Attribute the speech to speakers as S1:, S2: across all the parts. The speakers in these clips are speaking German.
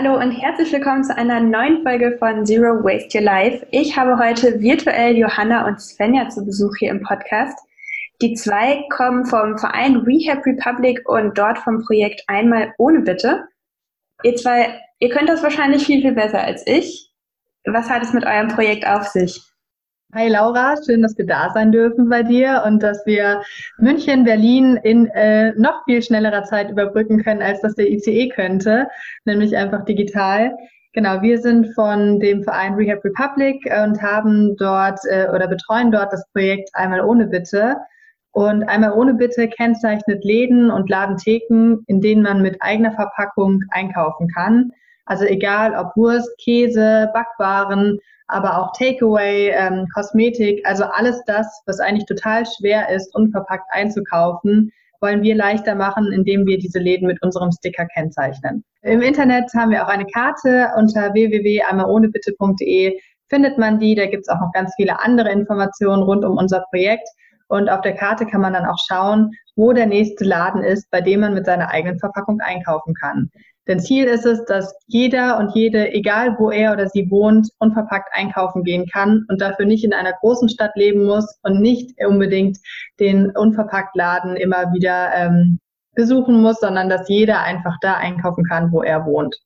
S1: Hallo und herzlich willkommen zu einer neuen Folge von Zero Waste Your Life. Ich habe heute virtuell Johanna und Svenja zu Besuch hier im Podcast. Die zwei kommen vom Verein Rehab Republic und dort vom Projekt Einmal ohne Bitte. Ihr zwei, ihr könnt das wahrscheinlich viel, viel besser als ich. Was hat es mit eurem Projekt auf sich?
S2: Hi Laura, schön, dass wir da sein dürfen bei dir und dass wir München, Berlin in äh, noch viel schnellerer Zeit überbrücken können, als das der ICE könnte, nämlich einfach digital. Genau, wir sind von dem Verein Rehab Republic und haben dort äh, oder betreuen dort das Projekt Einmal ohne Bitte. Und Einmal ohne Bitte kennzeichnet Läden und Ladentheken, in denen man mit eigener Verpackung einkaufen kann. Also egal ob Wurst, Käse, Backwaren aber auch Takeaway, ähm, Kosmetik, also alles das, was eigentlich total schwer ist, unverpackt einzukaufen, wollen wir leichter machen, indem wir diese Läden mit unserem Sticker kennzeichnen. Im Internet haben wir auch eine Karte unter www.einmalohnebitte.de findet man die. Da gibt es auch noch ganz viele andere Informationen rund um unser Projekt. Und auf der Karte kann man dann auch schauen, wo der nächste Laden ist, bei dem man mit seiner eigenen Verpackung einkaufen kann. Denn Ziel ist es, dass jeder und jede, egal wo er oder sie wohnt, unverpackt einkaufen gehen kann und dafür nicht in einer großen Stadt leben muss und nicht unbedingt den unverpackt Laden immer wieder ähm, besuchen muss, sondern dass jeder einfach da einkaufen kann, wo er wohnt.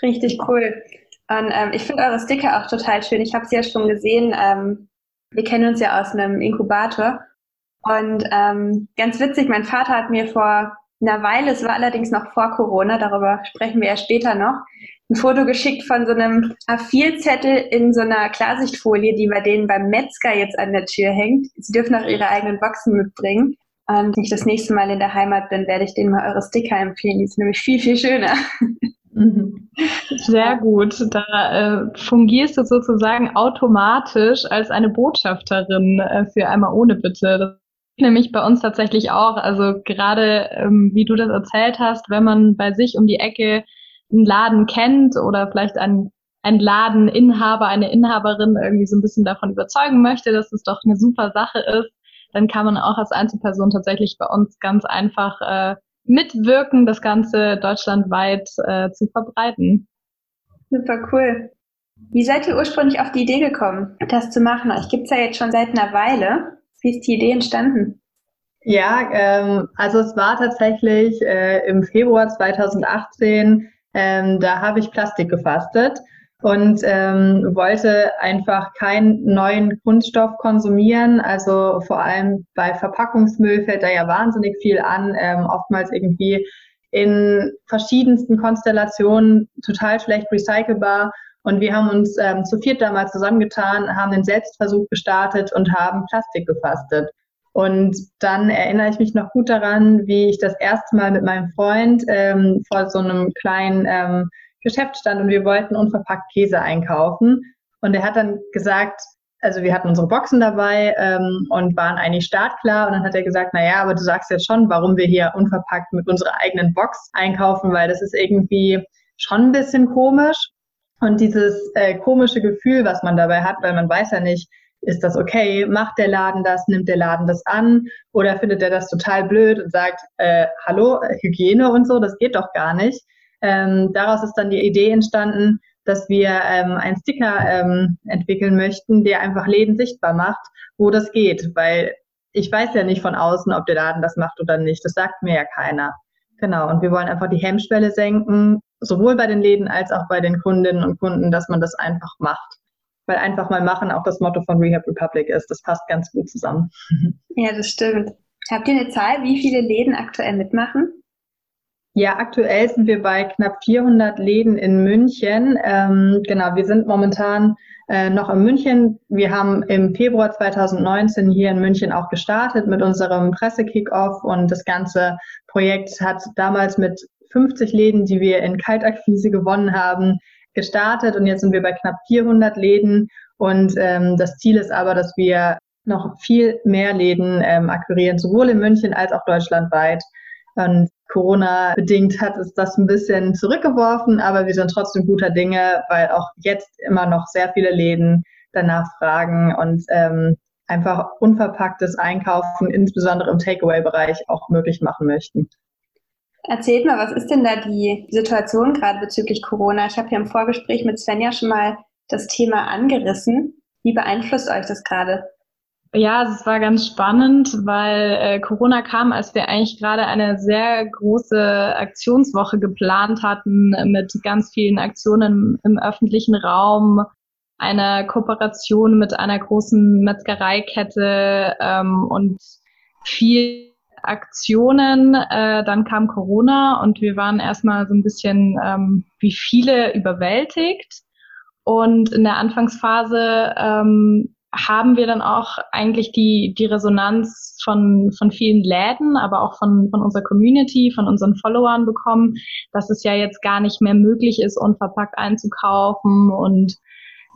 S1: Richtig cool. Und ähm, ich finde eure Sticker auch total schön. Ich habe sie ja schon gesehen. Ähm, wir kennen uns ja aus einem Inkubator. Und ähm, ganz witzig, mein Vater hat mir vor einer Weile, es war allerdings noch vor Corona, darüber sprechen wir ja später noch, ein Foto geschickt von so einem A4-Zettel in so einer Klarsichtfolie, die bei denen beim Metzger jetzt an der Tür hängt. Sie dürfen auch ihre eigenen Boxen mitbringen. Und wenn ich das nächste Mal in der Heimat bin, werde ich denen mal eure Sticker empfehlen. Die sind nämlich viel, viel schöner.
S3: Mhm. Sehr gut. Da äh, fungierst du sozusagen automatisch als eine Botschafterin äh, für einmal ohne Bitte. Nämlich bei uns tatsächlich auch. Also gerade ähm, wie du das erzählt hast, wenn man bei sich um die Ecke einen Laden kennt oder vielleicht einen, einen Ladeninhaber, eine Inhaberin irgendwie so ein bisschen davon überzeugen möchte, dass es doch eine super Sache ist, dann kann man auch als Einzelperson tatsächlich bei uns ganz einfach äh, mitwirken, das Ganze deutschlandweit äh, zu verbreiten.
S1: Super cool. Wie seid ihr ursprünglich auf die Idee gekommen, das zu machen? Euch gibt es ja jetzt schon seit einer Weile. Wie ist die Idee entstanden?
S2: Ja, ähm, also es war tatsächlich äh, im Februar 2018, ähm, da habe ich Plastik gefastet und ähm, wollte einfach keinen neuen Kunststoff konsumieren. Also vor allem bei Verpackungsmüll fällt da ja wahnsinnig viel an, ähm, oftmals irgendwie in verschiedensten Konstellationen total schlecht recycelbar. Und wir haben uns ähm, zu viert damals zusammengetan, haben den Selbstversuch gestartet und haben Plastik gefastet. Und dann erinnere ich mich noch gut daran, wie ich das erste Mal mit meinem Freund ähm, vor so einem kleinen ähm, Geschäft stand und wir wollten unverpackt Käse einkaufen. Und er hat dann gesagt, also wir hatten unsere Boxen dabei ähm, und waren eigentlich startklar. Und dann hat er gesagt, na ja, aber du sagst jetzt schon, warum wir hier unverpackt mit unserer eigenen Box einkaufen, weil das ist irgendwie schon ein bisschen komisch. Und dieses äh, komische Gefühl, was man dabei hat, weil man weiß ja nicht, ist das okay? Macht der Laden das? Nimmt der Laden das an? Oder findet er das total blöd und sagt, äh, hallo, Hygiene und so, das geht doch gar nicht. Ähm, daraus ist dann die Idee entstanden, dass wir ähm, einen Sticker ähm, entwickeln möchten, der einfach Läden sichtbar macht, wo das geht. Weil ich weiß ja nicht von außen, ob der Laden das macht oder nicht. Das sagt mir ja keiner. Genau, und wir wollen einfach die Hemmschwelle senken, sowohl bei den Läden als auch bei den Kundinnen und Kunden, dass man das einfach macht. Weil einfach mal machen auch das Motto von Rehab Republic ist. Das passt ganz gut zusammen.
S1: Ja, das stimmt. Habt ihr eine Zahl, wie viele Läden aktuell mitmachen?
S2: Ja, aktuell sind wir bei knapp 400 Läden in München. Ähm, genau, wir sind momentan äh, noch in München. Wir haben im Februar 2019 hier in München auch gestartet mit unserem Pressekickoff und das ganze Projekt hat damals mit 50 Läden, die wir in Kaltakquise gewonnen haben, gestartet und jetzt sind wir bei knapp 400 Läden und ähm, das Ziel ist aber, dass wir noch viel mehr Läden ähm, akquirieren, sowohl in München als auch deutschlandweit. Und Corona-bedingt hat es das ein bisschen zurückgeworfen, aber wir sind trotzdem guter Dinge, weil auch jetzt immer noch sehr viele Läden danach fragen und ähm, einfach unverpacktes Einkaufen, insbesondere im Takeaway-Bereich, auch möglich machen möchten.
S1: Erzählt mal, was ist denn da die Situation gerade bezüglich Corona? Ich habe hier im Vorgespräch mit Svenja schon mal das Thema angerissen. Wie beeinflusst euch das gerade?
S3: Ja, es war ganz spannend, weil äh, Corona kam, als wir eigentlich gerade eine sehr große Aktionswoche geplant hatten mit ganz vielen Aktionen im, im öffentlichen Raum, einer Kooperation mit einer großen Metzgereikette ähm, und viel Aktionen. Äh, dann kam Corona und wir waren erstmal so ein bisschen ähm, wie viele überwältigt. Und in der Anfangsphase ähm, haben wir dann auch eigentlich die, die Resonanz von, von vielen Läden, aber auch von, von unserer Community, von unseren Followern bekommen, dass es ja jetzt gar nicht mehr möglich ist, unverpackt einzukaufen und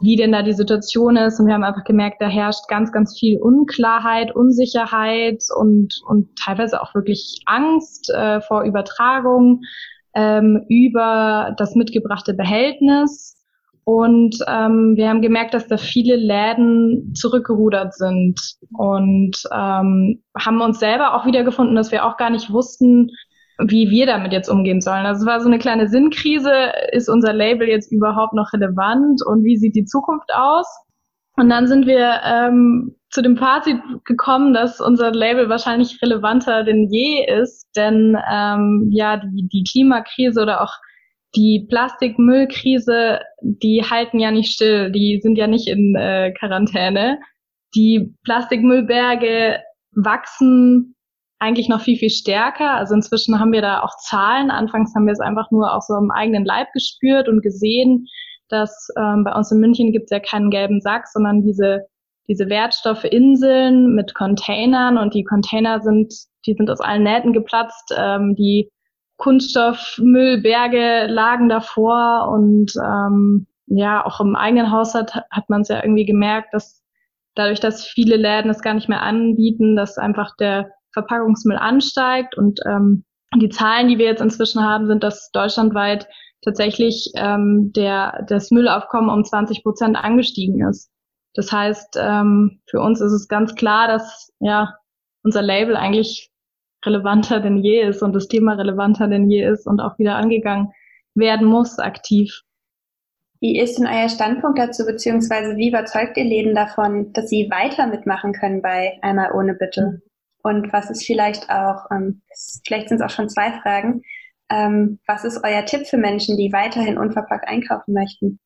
S3: wie denn da die Situation ist. Und wir haben einfach gemerkt, da herrscht ganz, ganz viel Unklarheit, Unsicherheit und, und teilweise auch wirklich Angst äh, vor Übertragung ähm, über das mitgebrachte Behältnis und ähm, wir haben gemerkt, dass da viele Läden zurückgerudert sind und ähm, haben uns selber auch wiedergefunden, dass wir auch gar nicht wussten, wie wir damit jetzt umgehen sollen. Also es war so eine kleine Sinnkrise. Ist unser Label jetzt überhaupt noch relevant und wie sieht die Zukunft aus? Und dann sind wir ähm, zu dem Fazit gekommen, dass unser Label wahrscheinlich relevanter denn je ist, denn ähm, ja die, die Klimakrise oder auch die Plastikmüllkrise, die halten ja nicht still, die sind ja nicht in äh, Quarantäne. Die Plastikmüllberge wachsen eigentlich noch viel, viel stärker. Also inzwischen haben wir da auch Zahlen. Anfangs haben wir es einfach nur auch so im eigenen Leib gespürt und gesehen, dass ähm, bei uns in München gibt es ja keinen gelben Sack, sondern diese, diese Wertstoffeinseln mit Containern und die Container sind, die sind aus allen Nähten geplatzt. Ähm, die Kunststoffmüllberge lagen davor und ähm, ja, auch im eigenen Haushalt hat man es ja irgendwie gemerkt, dass dadurch, dass viele Läden es gar nicht mehr anbieten, dass einfach der Verpackungsmüll ansteigt und ähm, die Zahlen, die wir jetzt inzwischen haben, sind, dass deutschlandweit tatsächlich ähm, der, das Müllaufkommen um 20 Prozent angestiegen ist. Das heißt, ähm, für uns ist es ganz klar, dass ja unser Label eigentlich relevanter denn je ist und das Thema relevanter denn je ist und auch wieder angegangen werden muss, aktiv.
S1: Wie ist denn euer Standpunkt dazu, beziehungsweise wie überzeugt ihr Läden davon, dass sie weiter mitmachen können bei Einmal ohne Bitte? Und was ist vielleicht auch, ähm, vielleicht sind es auch schon zwei Fragen, ähm, was ist euer Tipp für Menschen, die weiterhin unverpackt einkaufen möchten?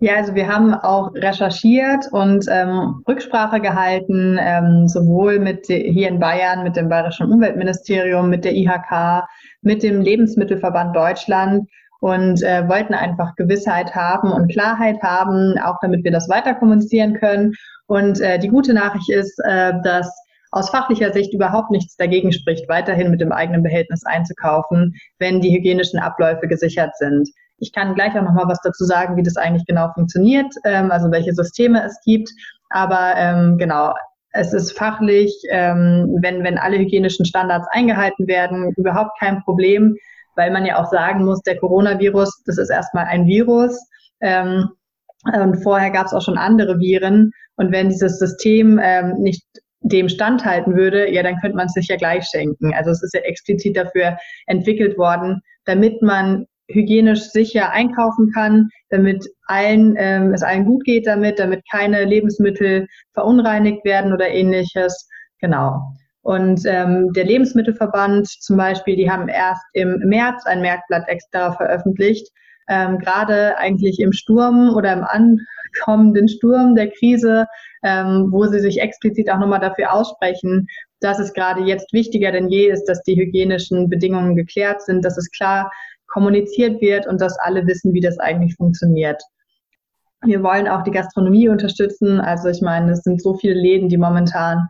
S2: Ja, also wir haben auch recherchiert und ähm, Rücksprache gehalten, ähm, sowohl mit hier in Bayern mit dem Bayerischen Umweltministerium, mit der IHK, mit dem Lebensmittelverband Deutschland und äh, wollten einfach Gewissheit haben und Klarheit haben, auch damit wir das weiter kommunizieren können. Und äh, die gute Nachricht ist, äh, dass aus fachlicher Sicht überhaupt nichts dagegen spricht, weiterhin mit dem eigenen Behältnis einzukaufen, wenn die hygienischen Abläufe gesichert sind. Ich kann gleich auch noch mal was dazu sagen, wie das eigentlich genau funktioniert, ähm, also welche Systeme es gibt. Aber ähm, genau, es ist fachlich, ähm, wenn, wenn alle hygienischen Standards eingehalten werden, überhaupt kein Problem, weil man ja auch sagen muss, der Coronavirus, das ist erstmal ein Virus. Ähm, und vorher gab es auch schon andere Viren. Und wenn dieses System ähm, nicht dem standhalten würde, ja, dann könnte man es sich ja gleich schenken. Also es ist ja explizit dafür entwickelt worden, damit man hygienisch sicher einkaufen kann, damit allen, ähm, es allen gut geht damit, damit keine Lebensmittel verunreinigt werden oder ähnliches. Genau. Und ähm, der Lebensmittelverband zum Beispiel, die haben erst im März ein Merkblatt extra veröffentlicht, ähm, gerade eigentlich im Sturm oder im ankommenden Sturm der Krise, ähm, wo sie sich explizit auch nochmal dafür aussprechen, dass es gerade jetzt wichtiger denn je ist, dass die hygienischen Bedingungen geklärt sind, dass es klar kommuniziert wird und dass alle wissen, wie das eigentlich funktioniert. Wir wollen auch die Gastronomie unterstützen. Also ich meine, es sind so viele Läden, die momentan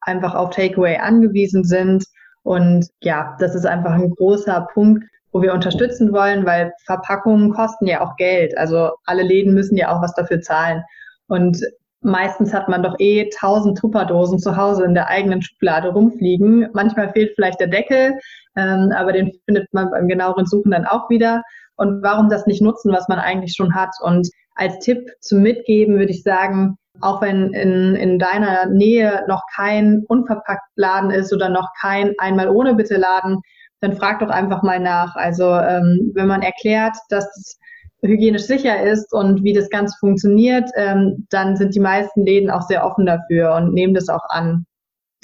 S2: einfach auf Takeaway angewiesen sind. Und ja, das ist einfach ein großer Punkt, wo wir unterstützen wollen, weil Verpackungen kosten ja auch Geld. Also alle Läden müssen ja auch was dafür zahlen. Und meistens hat man doch eh tausend Tupperdosen zu Hause in der eigenen Schublade rumfliegen. Manchmal fehlt vielleicht der Deckel, ähm, aber den findet man beim genaueren Suchen dann auch wieder. Und warum das nicht nutzen, was man eigentlich schon hat? Und als Tipp zum Mitgeben würde ich sagen, auch wenn in, in deiner Nähe noch kein unverpackt Laden ist oder noch kein einmal ohne Bitte Laden, dann frag doch einfach mal nach. Also ähm, wenn man erklärt, dass es hygienisch sicher ist und wie das Ganze funktioniert, ähm, dann sind die meisten Läden auch sehr offen dafür und nehmen das auch an.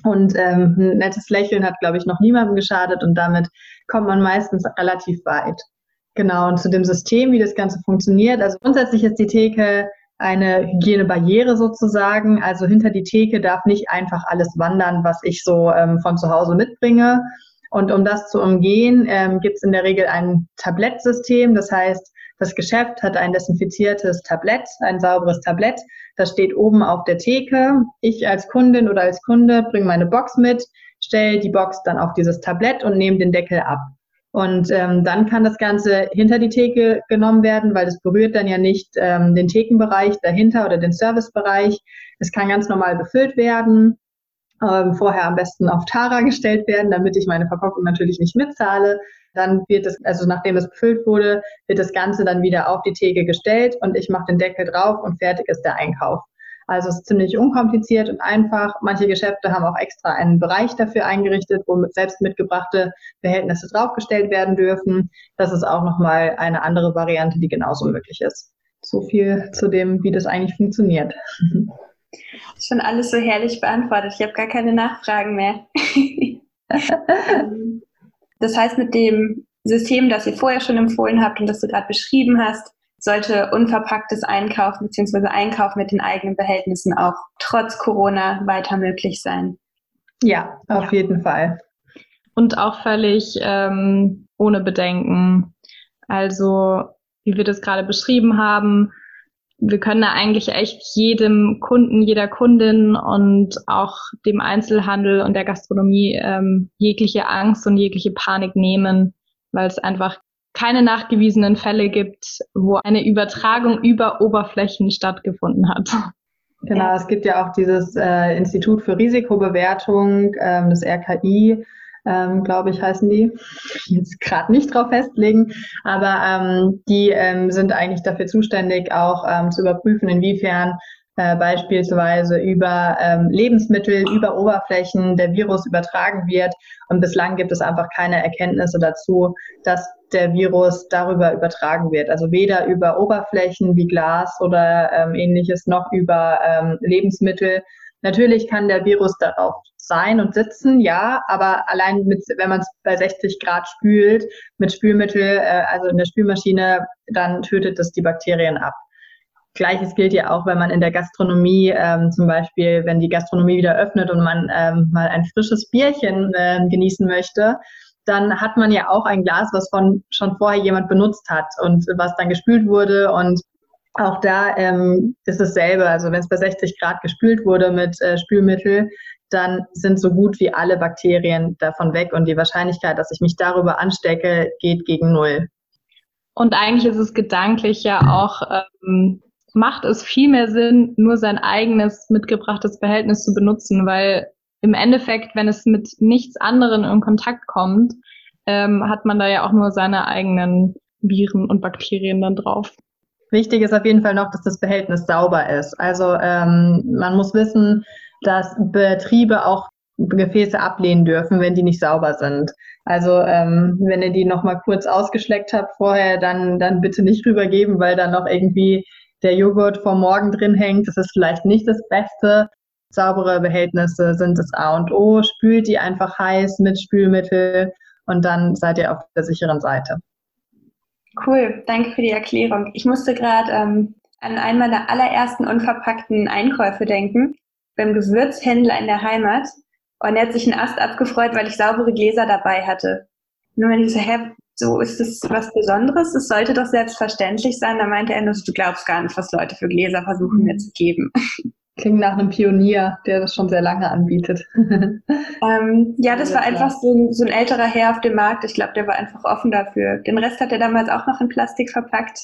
S2: Und ähm, ein nettes Lächeln hat, glaube ich, noch niemandem geschadet und damit kommt man meistens relativ weit. Genau, und zu dem System, wie das Ganze funktioniert. Also grundsätzlich ist die Theke eine Hygienebarriere sozusagen. Also hinter die Theke darf nicht einfach alles wandern, was ich so ähm, von zu Hause mitbringe. Und um das zu umgehen, ähm, gibt es in der Regel ein Tablettsystem. Das heißt, das Geschäft hat ein desinfiziertes Tablett, ein sauberes Tablett. Das steht oben auf der Theke. Ich als Kundin oder als Kunde bringe meine Box mit, stelle die Box dann auf dieses Tablett und nehme den Deckel ab. Und ähm, dann kann das Ganze hinter die Theke genommen werden, weil es berührt dann ja nicht ähm, den Thekenbereich dahinter oder den Servicebereich. Es kann ganz normal befüllt werden ähm, vorher am besten auf Tara gestellt werden, damit ich meine Verpackung natürlich nicht mitzahle. Dann wird es, also nachdem es befüllt wurde, wird das Ganze dann wieder auf die Theke gestellt und ich mache den Deckel drauf und fertig ist der Einkauf. Also es ist ziemlich unkompliziert und einfach. Manche Geschäfte haben auch extra einen Bereich dafür eingerichtet, wo selbst mitgebrachte Behältnisse draufgestellt werden dürfen. Das ist auch nochmal eine andere Variante, die genauso möglich ist. So viel zu dem, wie das eigentlich funktioniert.
S1: Schon alles so herrlich beantwortet. Ich habe gar keine Nachfragen mehr. das heißt, mit dem System, das ihr vorher schon empfohlen habt und das du gerade beschrieben hast, sollte unverpacktes Einkaufen bzw. Einkauf mit den eigenen Behältnissen auch trotz Corona weiter möglich sein.
S2: Ja, auf ja. jeden Fall.
S3: Und auch völlig ähm, ohne Bedenken. Also, wie wir das gerade beschrieben haben, wir können da eigentlich echt jedem Kunden, jeder Kundin und auch dem Einzelhandel und der Gastronomie ähm, jegliche Angst und jegliche Panik nehmen, weil es einfach keine nachgewiesenen Fälle gibt, wo eine Übertragung über Oberflächen stattgefunden hat.
S2: Genau, es gibt ja auch dieses äh, Institut für Risikobewertung, ähm, das RKI, ähm, glaube ich, heißen die. Jetzt gerade nicht drauf festlegen, aber ähm, die ähm, sind eigentlich dafür zuständig, auch ähm, zu überprüfen, inwiefern äh, beispielsweise über ähm, Lebensmittel, über Oberflächen der Virus übertragen wird. Und bislang gibt es einfach keine Erkenntnisse dazu, dass der Virus darüber übertragen wird. Also weder über Oberflächen wie Glas oder ähm, ähnliches noch über ähm, Lebensmittel. Natürlich kann der Virus darauf sein und sitzen, ja, aber allein mit, wenn man es bei 60 Grad spült mit Spülmittel, äh, also in der Spülmaschine, dann tötet das die Bakterien ab. Gleiches gilt ja auch, wenn man in der Gastronomie ähm, zum Beispiel, wenn die Gastronomie wieder öffnet und man ähm, mal ein frisches Bierchen äh, genießen möchte, dann hat man ja auch ein Glas, was von schon vorher jemand benutzt hat und was dann gespült wurde und auch da ähm, ist es selber. Also wenn es bei 60 Grad gespült wurde mit äh, Spülmittel, dann sind so gut wie alle Bakterien davon weg und die Wahrscheinlichkeit, dass ich mich darüber anstecke, geht gegen null.
S3: Und eigentlich ist es gedanklich ja auch, ähm, macht es viel mehr Sinn, nur sein eigenes mitgebrachtes Behältnis zu benutzen, weil im Endeffekt, wenn es mit nichts anderem in Kontakt kommt, ähm, hat man da ja auch nur seine eigenen Viren und Bakterien dann drauf.
S2: Wichtig ist auf jeden Fall noch, dass das Behältnis sauber ist. Also ähm, man muss wissen, dass Betriebe auch Gefäße ablehnen dürfen, wenn die nicht sauber sind. Also ähm, wenn ihr die nochmal kurz ausgeschleckt habt vorher, dann, dann bitte nicht rübergeben, weil dann noch irgendwie der Joghurt vom Morgen drin hängt. Das ist vielleicht nicht das Beste. Saubere Behältnisse sind das A und O. Spült die einfach heiß mit Spülmittel und dann seid ihr auf der sicheren Seite.
S1: Cool, danke für die Erklärung. Ich musste gerade ähm, an einen meiner allerersten unverpackten Einkäufe denken beim Gewürzhändler in der Heimat und er hat sich einen Ast abgefreut, weil ich saubere Gläser dabei hatte. Nur wenn ich so, hä, so ist das was Besonderes? Es sollte doch selbstverständlich sein. Da meinte er nur, du glaubst gar nicht, was Leute für Gläser versuchen mir zu geben.
S2: Klingt nach einem Pionier, der das schon sehr lange anbietet.
S1: ähm, ja, das war einfach so ein, so ein älterer Herr auf dem Markt. Ich glaube, der war einfach offen dafür. Den Rest hat er damals auch noch in Plastik verpackt.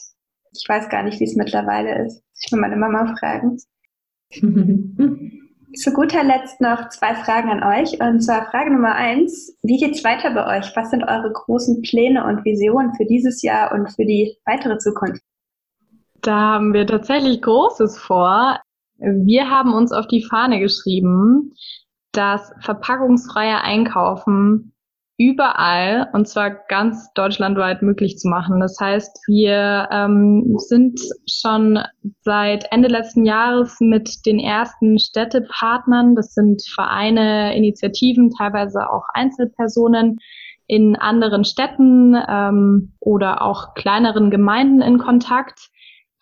S1: Ich weiß gar nicht, wie es mittlerweile ist. Ich will meine Mama fragen. Zu guter Letzt noch zwei Fragen an euch. Und zwar Frage Nummer eins. Wie geht's weiter bei euch? Was sind eure großen Pläne und Visionen für dieses Jahr und für die weitere Zukunft?
S3: Da haben wir tatsächlich Großes vor. Wir haben uns auf die Fahne geschrieben, dass verpackungsfreier Einkaufen überall und zwar ganz deutschlandweit möglich zu machen. Das heißt, wir ähm, sind schon seit Ende letzten Jahres mit den ersten Städtepartnern, das sind Vereine, Initiativen, teilweise auch Einzelpersonen in anderen Städten ähm, oder auch kleineren Gemeinden in Kontakt,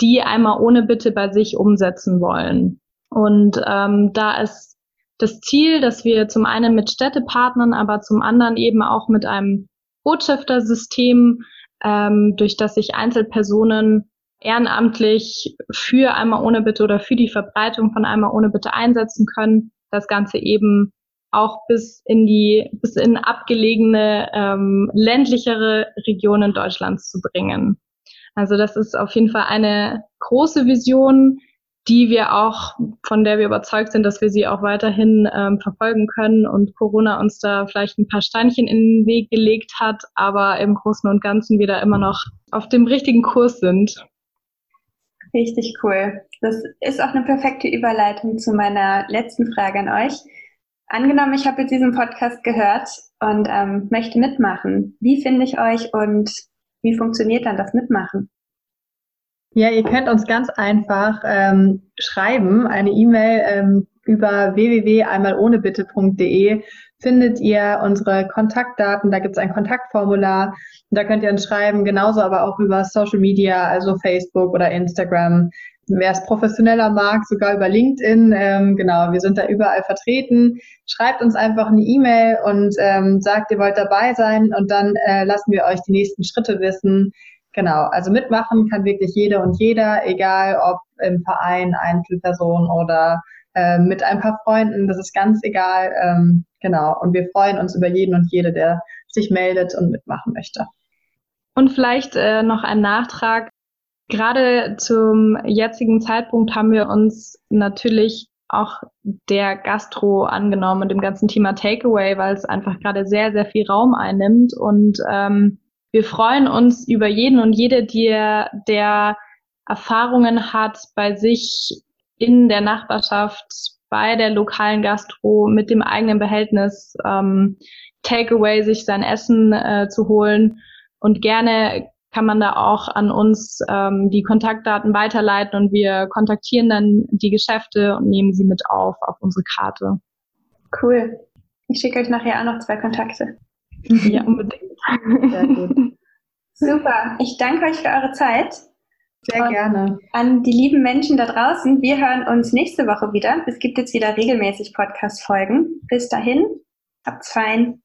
S3: die einmal ohne Bitte bei sich umsetzen wollen. Und ähm, da ist das Ziel, dass wir zum einen mit Städtepartnern, aber zum anderen eben auch mit einem Botschaftersystem, ähm, durch das sich Einzelpersonen ehrenamtlich für einmal ohne Bitte oder für die Verbreitung von einmal ohne Bitte einsetzen können, das Ganze eben auch bis in die, bis in abgelegene, ähm, ländlichere Regionen Deutschlands zu bringen. Also das ist auf jeden Fall eine große Vision, die wir auch, von der wir überzeugt sind, dass wir sie auch weiterhin ähm, verfolgen können und Corona uns da vielleicht ein paar Steinchen in den Weg gelegt hat, aber im Großen und Ganzen wir da immer noch auf dem richtigen Kurs sind.
S1: Richtig cool. Das ist auch eine perfekte Überleitung zu meiner letzten Frage an euch. Angenommen, ich habe jetzt diesen Podcast gehört und ähm, möchte mitmachen. Wie finde ich euch und wie funktioniert dann das Mitmachen?
S2: Ja, ihr könnt uns ganz einfach ähm, schreiben, eine E-Mail ähm, über www.einmalohnebitte.de findet ihr unsere Kontaktdaten, da gibt es ein Kontaktformular, da könnt ihr uns schreiben, genauso aber auch über Social Media, also Facebook oder Instagram. Wer es professioneller mag, sogar über LinkedIn, ähm, genau, wir sind da überall vertreten. Schreibt uns einfach eine E-Mail und ähm, sagt, ihr wollt dabei sein. Und dann äh, lassen wir euch die nächsten Schritte wissen, Genau, also mitmachen kann wirklich jeder und jeder, egal ob im Verein, Einzelperson oder äh, mit ein paar Freunden, das ist ganz egal. Ähm, genau, und wir freuen uns über jeden und jede, der sich meldet und mitmachen möchte.
S3: Und vielleicht äh, noch ein Nachtrag. Gerade zum jetzigen Zeitpunkt haben wir uns natürlich auch der Gastro angenommen und dem ganzen Thema Takeaway, weil es einfach gerade sehr, sehr viel Raum einnimmt und ähm, wir freuen uns über jeden und jede, die, der Erfahrungen hat bei sich in der Nachbarschaft, bei der lokalen Gastro mit dem eigenen Behältnis ähm, Takeaway sich sein Essen äh, zu holen. Und gerne kann man da auch an uns ähm, die Kontaktdaten weiterleiten und wir kontaktieren dann die Geschäfte und nehmen sie mit auf auf unsere Karte.
S1: Cool. Ich schicke euch nachher auch noch zwei Kontakte.
S3: Ja, unbedingt. Sehr
S1: gut. Super. Ich danke euch für eure Zeit.
S2: Sehr gerne.
S1: An die lieben Menschen da draußen, wir hören uns nächste Woche wieder. Es gibt jetzt wieder regelmäßig Podcast-Folgen. Bis dahin, habt's fein.